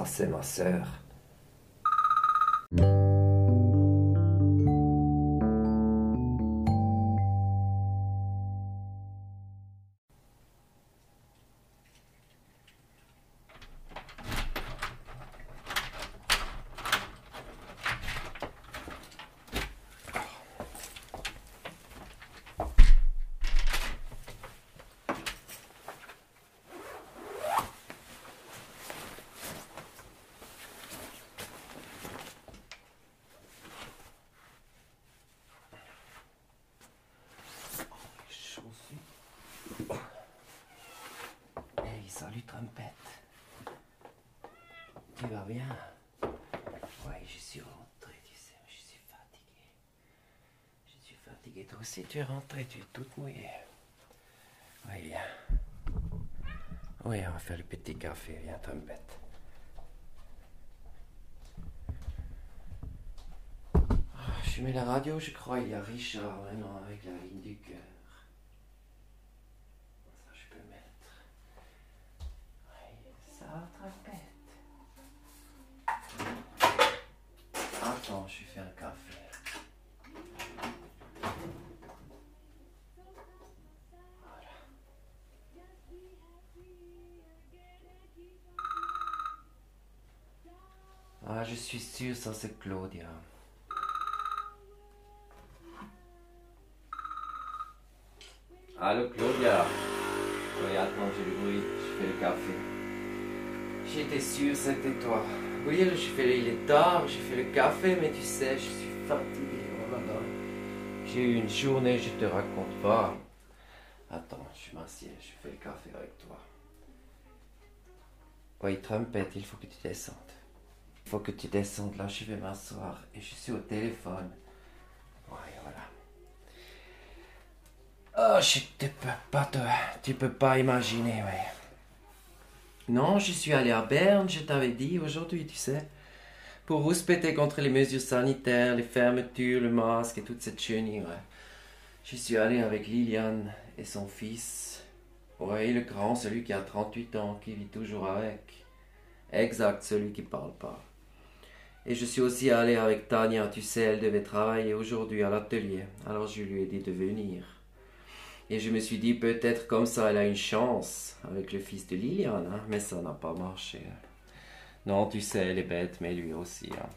Ça, c'est ma sœur. Trompette. Tu vas bien? Oui, je suis rentré, tu sais, je suis fatigué. Je suis fatigué. Toi aussi, tu es rentré, tu es toute mouillée. Oui, viens. Oui, on va faire le petit café, viens, Trompette. Ah, Je mets la radio, je crois, il y a Richard maintenant avec la ligne du cœur. Ça, je peux mettre. Oui, ça trompette. Attends, je faire un café. Ah, je suis sûr, ça c'est Claudia. Allô, Claudia. Oui, attends, j'ai le bruit. Je fais le café. J'étais sûr, c'était toi. Oui, je fais, il est tard, j'ai fait le café, mais tu sais, je suis fatigué. Oh. J'ai eu une journée, je te raconte pas. Attends, je m'assieds, je fais le café avec toi. Oui, Trumpette, il faut que tu descendes. Il faut que tu descendes là, je vais m'asseoir et je suis au téléphone. Oui, voilà. Oh, je te peux pas te... Tu peux pas imaginer, ouais. Non, je suis allé à Berne, je t'avais dit aujourd'hui, tu sais. Pour respecter contre les mesures sanitaires, les fermetures, le masque et toute cette chenille, ouais. Je suis allé avec Liliane et son fils. Oui, le grand, celui qui a 38 ans, qui vit toujours avec. Exact, celui qui parle pas. Et je suis aussi allé avec Tania, tu sais, elle devait travailler aujourd'hui à l'atelier. Alors je lui ai dit de venir. Et je me suis dit, peut-être comme ça, elle a une chance avec le fils de Liliane, hein, mais ça n'a pas marché. Non, tu sais, elle est bête, mais lui aussi. hein.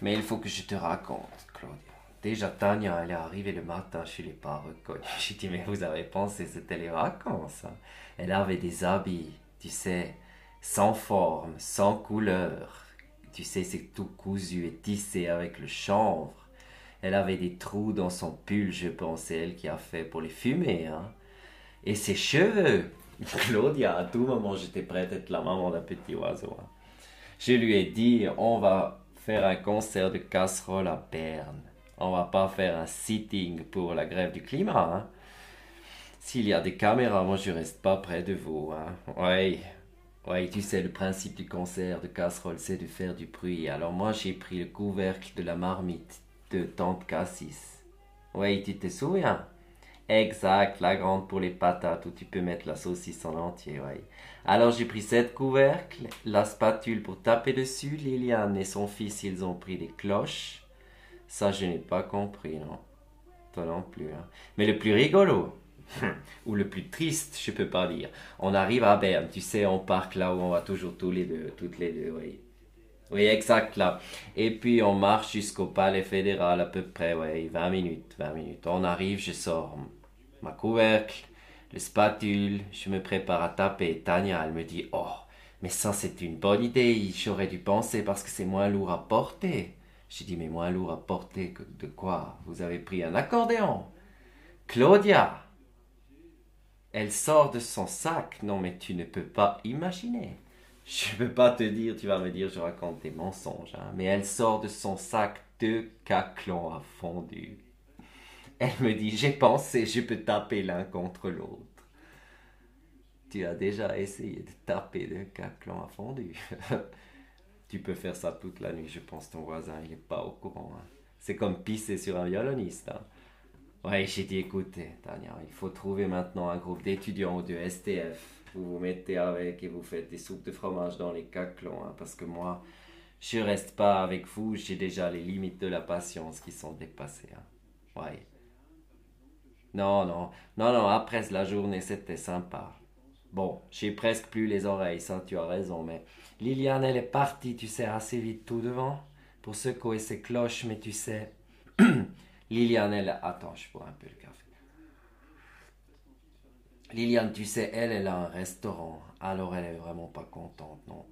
Mais il faut que je te raconte, Claudia. Déjà, Tania, elle est arrivée le matin, je ne l'ai pas reconnue. J'ai dit, mais vous avez pensé, c'était les vacances. hein. Elle avait des habits, tu sais, sans forme, sans couleur. Tu sais, c'est tout cousu et tissé avec le chanvre. Elle avait des trous dans son pull, je pense, c'est elle qui a fait pour les fumer. Hein. Et ses cheveux. Claudia, à tout moment, j'étais prête à être la maman d'un petit oiseau. hein. Je lui ai dit, on va faire un concert de casserole à Berne. On va pas faire un sitting pour la grève du climat. Hein. S'il y a des caméras, moi je reste pas près de vous. Hein. Ouais, ouais, tu sais, le principe du concert de casserole, c'est de faire du bruit. Alors moi j'ai pris le couvercle de la marmite de tante Cassis. Oui, tu te souviens? Exact, la grande pour les patates où tu peux mettre la saucisse en entier, oui. Alors j'ai pris cette couvercle, la spatule pour taper dessus, Liliane et son fils, ils ont pris des cloches. Ça, je n'ai pas compris, non. Toi non plus, hein. Mais le plus rigolo, ou le plus triste, je peux pas dire. On arrive à Berne, tu sais, on parque là où on va toujours tous les deux, toutes les deux, oui. Oui, exact, là. Et puis on marche jusqu'au palais fédéral à peu près, oui, 20 minutes, 20 minutes. On arrive, je sors ma couvercle, le spatule, je me prépare à taper. Tania, elle me dit, oh, mais ça c'est une bonne idée, j'aurais dû penser parce que c'est moins lourd à porter. J'ai dit, mais moins lourd à porter que de quoi? Vous avez pris un accordéon Claudia Elle sort de son sac. Non, mais tu ne peux pas imaginer. Je ne peux pas te dire, tu vas me dire, je raconte des mensonges, hein, mais elle sort de son sac deux caclons à fondu. Elle me dit, j'ai pensé, je peux taper l'un contre l'autre. Tu as déjà essayé de taper deux caclons à fondu. tu peux faire ça toute la nuit, je pense, ton voisin, il n'est pas au courant. hein. C'est comme pisser sur un violoniste. Hein. J'ai dit, écoutez, Tania, il faut trouver maintenant un groupe d'étudiants ou de STF. Vous vous mettez avec et vous faites des soupes de fromage dans les caclons, hein, parce que moi, je reste pas avec vous, j'ai déjà les limites de la patience qui sont dépassées. Hein. Ouais. Non, non, non, non, après la journée, c'était sympa. Bon, j'ai presque plus les oreilles, ça tu as raison, mais Liliane, elle est partie, tu sais, assez vite tout devant pour secouer ses cloches, mais tu sais, Liliane, elle... Attends, je bois un peu le café. Liliane, tu sais, elle, elle a un restaurant, alors elle est vraiment pas contente, non.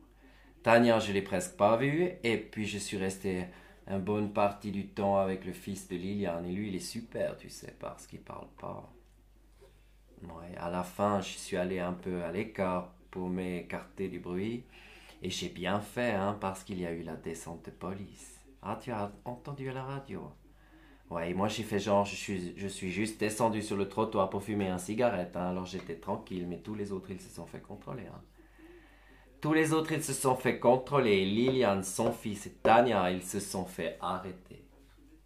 Tania, je l'ai presque pas vue, et puis je suis resté une bonne partie du temps avec le fils de Liliane, et lui, il est super, tu sais, parce qu'il parle pas. Ouais, à la fin, je suis allé un peu à l'écart pour m'écarter du bruit, et j'ai bien fait, hein, parce qu'il y a eu la descente de police. Ah, tu as entendu à la radio? Ouais, moi j'ai fait genre, je suis, je suis juste descendu sur le trottoir pour fumer un cigarette, hein, alors j'étais tranquille, mais tous les autres ils se sont fait contrôler. Hein. Tous les autres ils se sont fait contrôler, Liliane, son fils et Tania, ils se sont fait arrêter.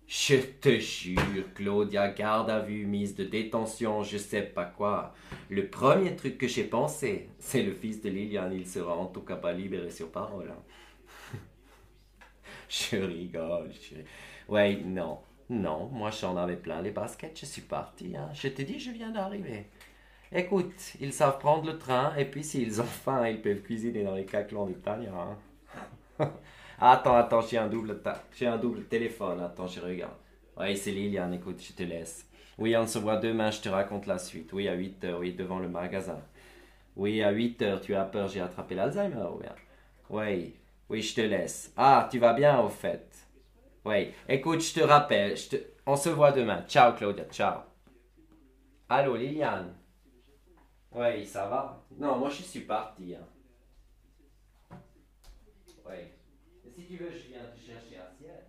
Je te jure, Claudia, garde à vue, mise de détention, je sais pas quoi. Le premier truc que j'ai pensé, c'est le fils de Liliane, il sera en tout cas pas libéré sur parole. Hein. je rigole. Je... Ouais, non. Non, moi j'en avais plein les baskets, je suis parti. Hein. Je t'ai dit, je viens d'arriver. Écoute, ils savent prendre le train et puis s'ils ont faim, ils peuvent cuisiner dans les caclons d'Italie. Hein. attends, attends, j'ai un, double un double téléphone. Attends, je regarde. Oui, c'est Liliane, écoute, je te laisse. Oui, on se voit demain, je te raconte la suite. Oui, à 8 heures, oui, devant le magasin. Oui, à 8 heures, tu as peur, j'ai attrapé l'Alzheimer ou bien? Oui, oui, je te laisse. Ah, tu vas bien au fait oui. Écoute, je te rappelle. Je te... On se voit demain. Ciao, Claudia. Ciao. Allô, Liliane. Oui, ça va? Non, moi, je suis parti. Hein. Oui. Si tu veux, je viens te chercher un ciel.